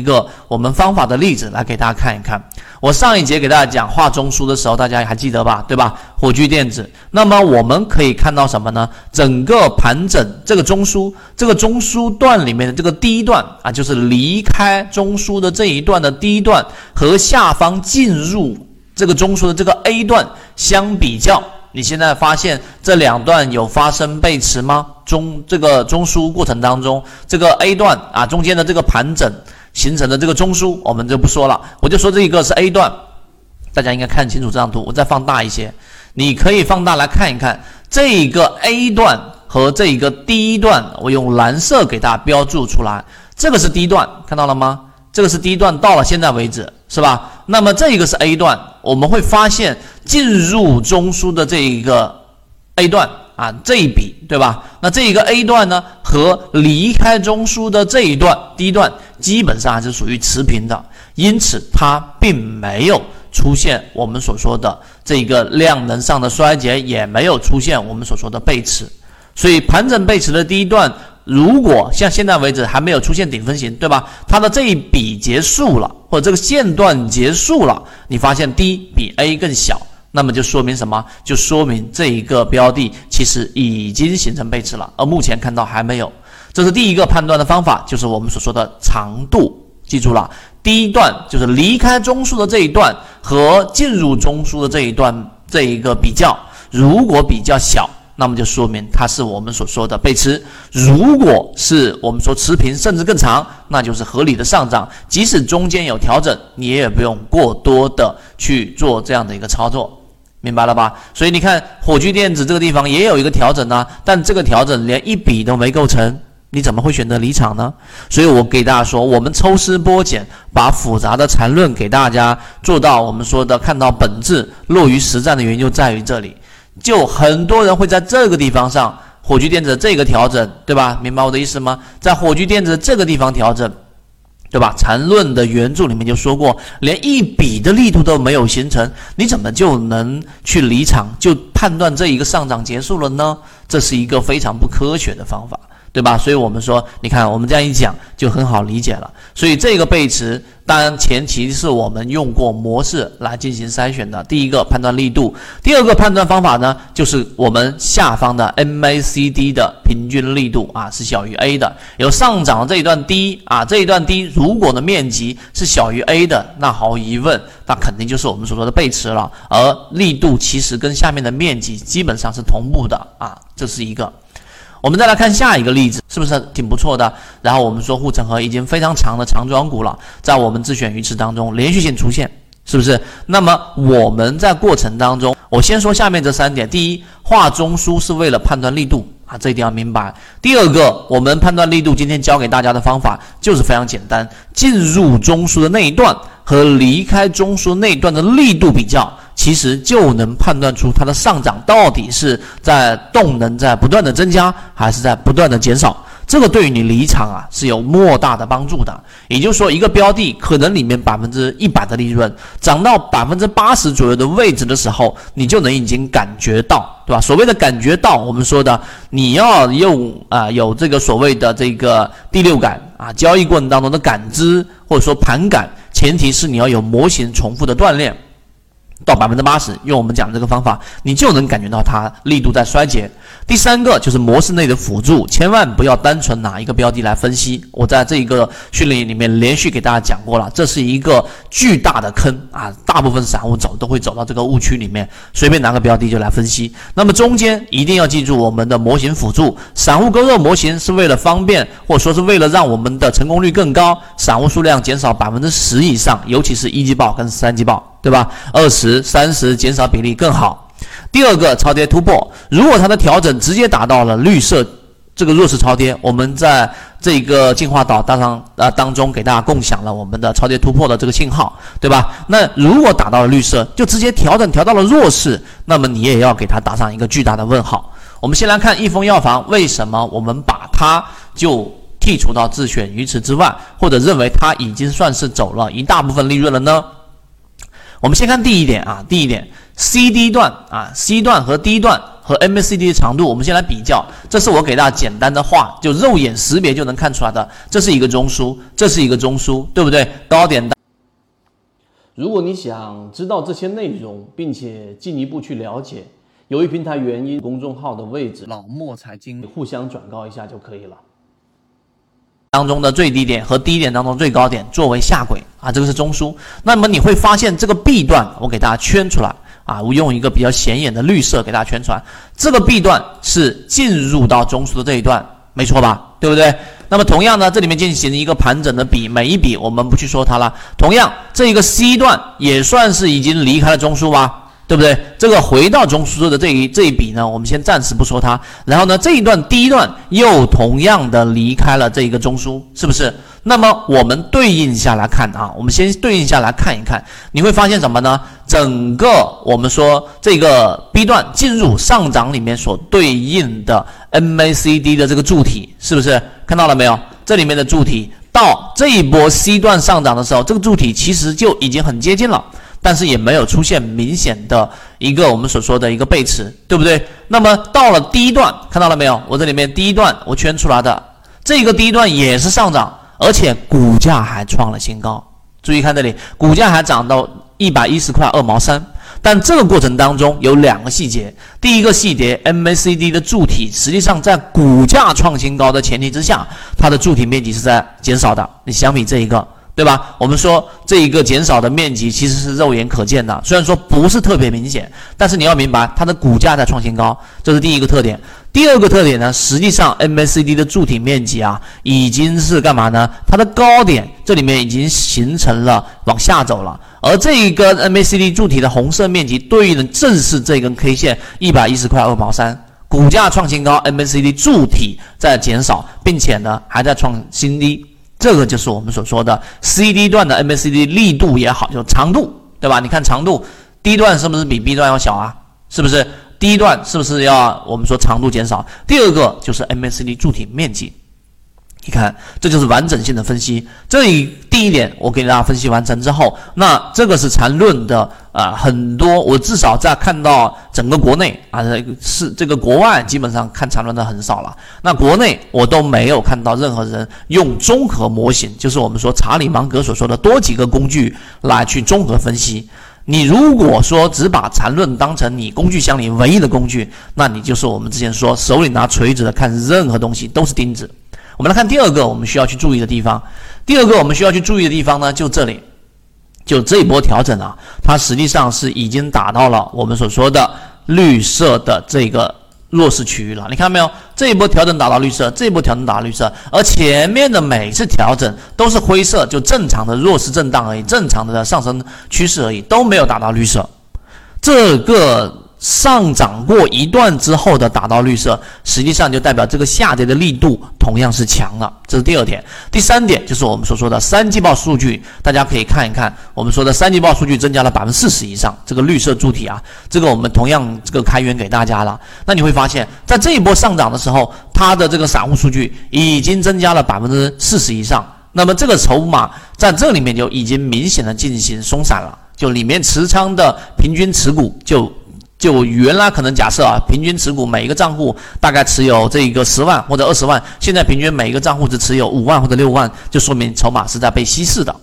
一个我们方法的例子来给大家看一看。我上一节给大家讲画中枢的时候，大家还记得吧？对吧？火炬电子。那么我们可以看到什么呢？整个盘整这个中枢，这个中枢段里面的这个第一段啊，就是离开中枢的这一段的第一段和下方进入这个中枢的这个 A 段相比较，你现在发现这两段有发生背驰吗？中这个中枢过程当中，这个 A 段啊中间的这个盘整。形成的这个中枢，我们就不说了，我就说这一个是 A 段，大家应该看清楚这张图，我再放大一些，你可以放大来看一看这一个 A 段和这一个第一段，我用蓝色给大家标注出来，这个是第一段，看到了吗？这个是第一段，到了现在为止，是吧？那么这一个是 A 段，我们会发现进入中枢的这一个 A 段。啊，这一笔对吧？那这一个 A 段呢，和离开中枢的这一段第一段基本上还是属于持平的，因此它并没有出现我们所说的这个量能上的衰竭，也没有出现我们所说的背驰。所以盘整背驰的第一段，如果像现在为止还没有出现顶分型，对吧？它的这一笔结束了，或者这个线段结束了，你发现 D 比 A 更小。那么就说明什么？就说明这一个标的其实已经形成背驰了，而目前看到还没有。这是第一个判断的方法，就是我们所说的长度。记住了，第一段就是离开中枢的这一段和进入中枢的这一段这一个比较，如果比较小，那么就说明它是我们所说的背驰；如果是我们说持平甚至更长，那就是合理的上涨。即使中间有调整，你也不用过多的去做这样的一个操作。明白了吧？所以你看，火炬电子这个地方也有一个调整呢，但这个调整连一笔都没构成，你怎么会选择离场呢？所以我给大家说，我们抽丝剥茧，把复杂的缠论给大家做到我们说的看到本质，落于实战的原因就在于这里。就很多人会在这个地方上，火炬电子这个调整，对吧？明白我的意思吗？在火炬电子这个地方调整。对吧？缠论的原著里面就说过，连一笔的力度都没有形成，你怎么就能去离场，就判断这一个上涨结束了呢？这是一个非常不科学的方法。对吧？所以我们说，你看我们这样一讲就很好理解了。所以这个背驰，当然前提是我们用过模式来进行筛选的。第一个判断力度，第二个判断方法呢，就是我们下方的 MACD 的平均力度啊是小于 A 的。有上涨这一段低啊，这一段低，如果的面积是小于 A 的，那毫无疑问，那肯定就是我们所说的背驰了。而力度其实跟下面的面积基本上是同步的啊，这是一个。我们再来看下一个例子，是不是挺不错的？然后我们说护城河已经非常长的长庄股了，在我们自选鱼池当中连续性出现，是不是？那么我们在过程当中，我先说下面这三点：第一，画中枢是为了判断力度啊，这一定要明白；第二个，我们判断力度，今天教给大家的方法就是非常简单，进入中枢的那一段和离开中枢那一段的力度比较。其实就能判断出它的上涨到底是在动能在不断的增加，还是在不断的减少。这个对于你离场啊是有莫大的帮助的。也就是说，一个标的可能里面百分之一百的利润涨到百分之八十左右的位置的时候，你就能已经感觉到，对吧？所谓的感觉到，我们说的你要用啊有这个所谓的这个第六感啊，交易过程当中的感知或者说盘感，前提是你要有模型重复的锻炼。到百分之八十，用我们讲的这个方法，你就能感觉到它力度在衰竭。第三个就是模式内的辅助，千万不要单纯拿一个标的来分析。我在这一个训练营里面连续给大家讲过了，这是一个巨大的坑啊！大部分散户走都会走到这个误区里面，随便拿个标的就来分析。那么中间一定要记住我们的模型辅助，散户割肉模型是为了方便，或者说是为了让我们的成功率更高，散户数量减少百分之十以上，尤其是一季报跟三季报。对吧？二十三十减少比例更好。第二个超跌突破，如果它的调整直接达到了绿色这个弱势超跌，我们在这个进化岛当上啊当中给大家共享了我们的超跌突破的这个信号，对吧？那如果达到了绿色，就直接调整调到了弱势，那么你也要给它打上一个巨大的问号。我们先来看益丰药房，为什么我们把它就剔除到自选鱼池之外，或者认为它已经算是走了一大部分利润了呢？我们先看第一点啊，第一点，C D 段啊，C 段和 D 段和 MACD 的长度，我们先来比较。这是我给大家简单的画，就肉眼识别就能看出来的。这是一个中枢，这是一个中枢，对不对？高点。如果你想知道这些内容，并且进一步去了解，由于平台原因，公众号的位置老莫财经互相转告一下就可以了。当中的最低点和低点当中最高点作为下轨啊，这个是中枢。那么你会发现这个 B 段，我给大家圈出来啊，我用一个比较显眼的绿色给大家圈出来。这个 B 段是进入到中枢的这一段，没错吧？对不对？那么同样呢，这里面进行一个盘整的笔，每一笔我们不去说它了。同样，这一个 C 段也算是已经离开了中枢吧。对不对？这个回到中枢的这一这一笔呢，我们先暂时不说它。然后呢，这一段第一段又同样的离开了这一个中枢，是不是？那么我们对应下来看啊，我们先对应下来看一看，你会发现什么呢？整个我们说这个 B 段进入上涨里面所对应的 MACD 的这个柱体，是不是看到了没有？这里面的柱体到这一波 C 段上涨的时候，这个柱体其实就已经很接近了。但是也没有出现明显的一个我们所说的一个背驰，对不对？那么到了第一段，看到了没有？我这里面第一段我圈出来的这个第一段也是上涨，而且股价还创了新高。注意看这里，股价还涨到一百一十块二毛三。但这个过程当中有两个细节，第一个细节，MACD 的柱体实际上在股价创新高的前提之下，它的柱体面积是在减少的。你相比这一个。对吧？我们说这一个减少的面积其实是肉眼可见的，虽然说不是特别明显，但是你要明白它的股价在创新高，这是第一个特点。第二个特点呢，实际上 MACD 的柱体面积啊，已经是干嘛呢？它的高点这里面已经形成了往下走了，而这一根 MACD 柱体的红色面积对应的正是这根 K 线一百一十块二毛三，股价创新高，MACD 柱体在减少，并且呢还在创新低。这个就是我们所说的 C D 段的 MACD 力度也好，就长度，对吧？你看长度，D 段是不是比 B 段要小啊？是不是？第一段是不是要我们说长度减少？第二个就是 MACD 柱体面积。你看，这就是完整性的分析。这一第一点，我给大家分析完成之后，那这个是缠论的啊，很多我至少在看到整个国内啊，是这个国外基本上看缠论的很少了。那国内我都没有看到任何人用综合模型，就是我们说查理芒格所说的多几个工具来去综合分析。你如果说只把缠论当成你工具箱里唯一的工具，那你就是我们之前说手里拿锤子的看任何东西都是钉子。我们来看第二个我们需要去注意的地方。第二个我们需要去注意的地方呢，就这里，就这一波调整啊，它实际上是已经达到了我们所说的绿色的这个弱势区域了。你看到没有？这一波调整达到绿色，这一波调整达到绿色，而前面的每次调整都是灰色，就正常的弱势震荡而已，正常的上升趋势而已，都没有达到绿色。这个。上涨过一段之后的打到绿色，实际上就代表这个下跌的力度同样是强了，这是第二点。第三点就是我们所说的三季报数据，大家可以看一看，我们说的三季报数据增加了百分之四十以上，这个绿色柱体啊，这个我们同样这个开源给大家了。那你会发现在这一波上涨的时候，它的这个散户数据已经增加了百分之四十以上，那么这个筹码在这里面就已经明显的进行松散了，就里面持仓的平均持股就。就原来可能假设啊，平均持股每一个账户大概持有这一个十万或者二十万，现在平均每一个账户只持有五万或者六万，就说明筹码是在被稀释的。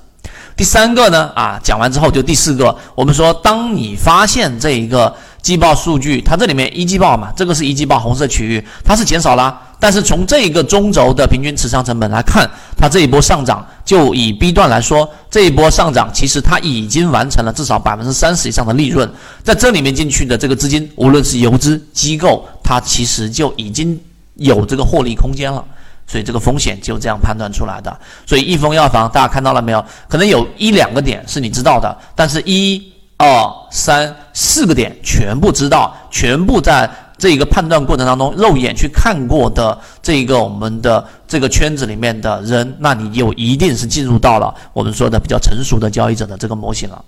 第三个呢，啊，讲完之后就第四个，我们说，当你发现这一个季报数据，它这里面一季报嘛，这个是一季报红色区域，它是减少了。但是从这个中轴的平均持仓成本来看，它这一波上涨，就以 B 段来说，这一波上涨其实它已经完成了至少百分之三十以上的利润，在这里面进去的这个资金，无论是游资机构，它其实就已经有这个获利空间了，所以这个风险就这样判断出来的。所以易丰药房大家看到了没有？可能有一两个点是你知道的，但是一二三四个点全部知道，全部在。这一个判断过程当中，肉眼去看过的这一个我们的这个圈子里面的人，那你就一定是进入到了我们说的比较成熟的交易者的这个模型了。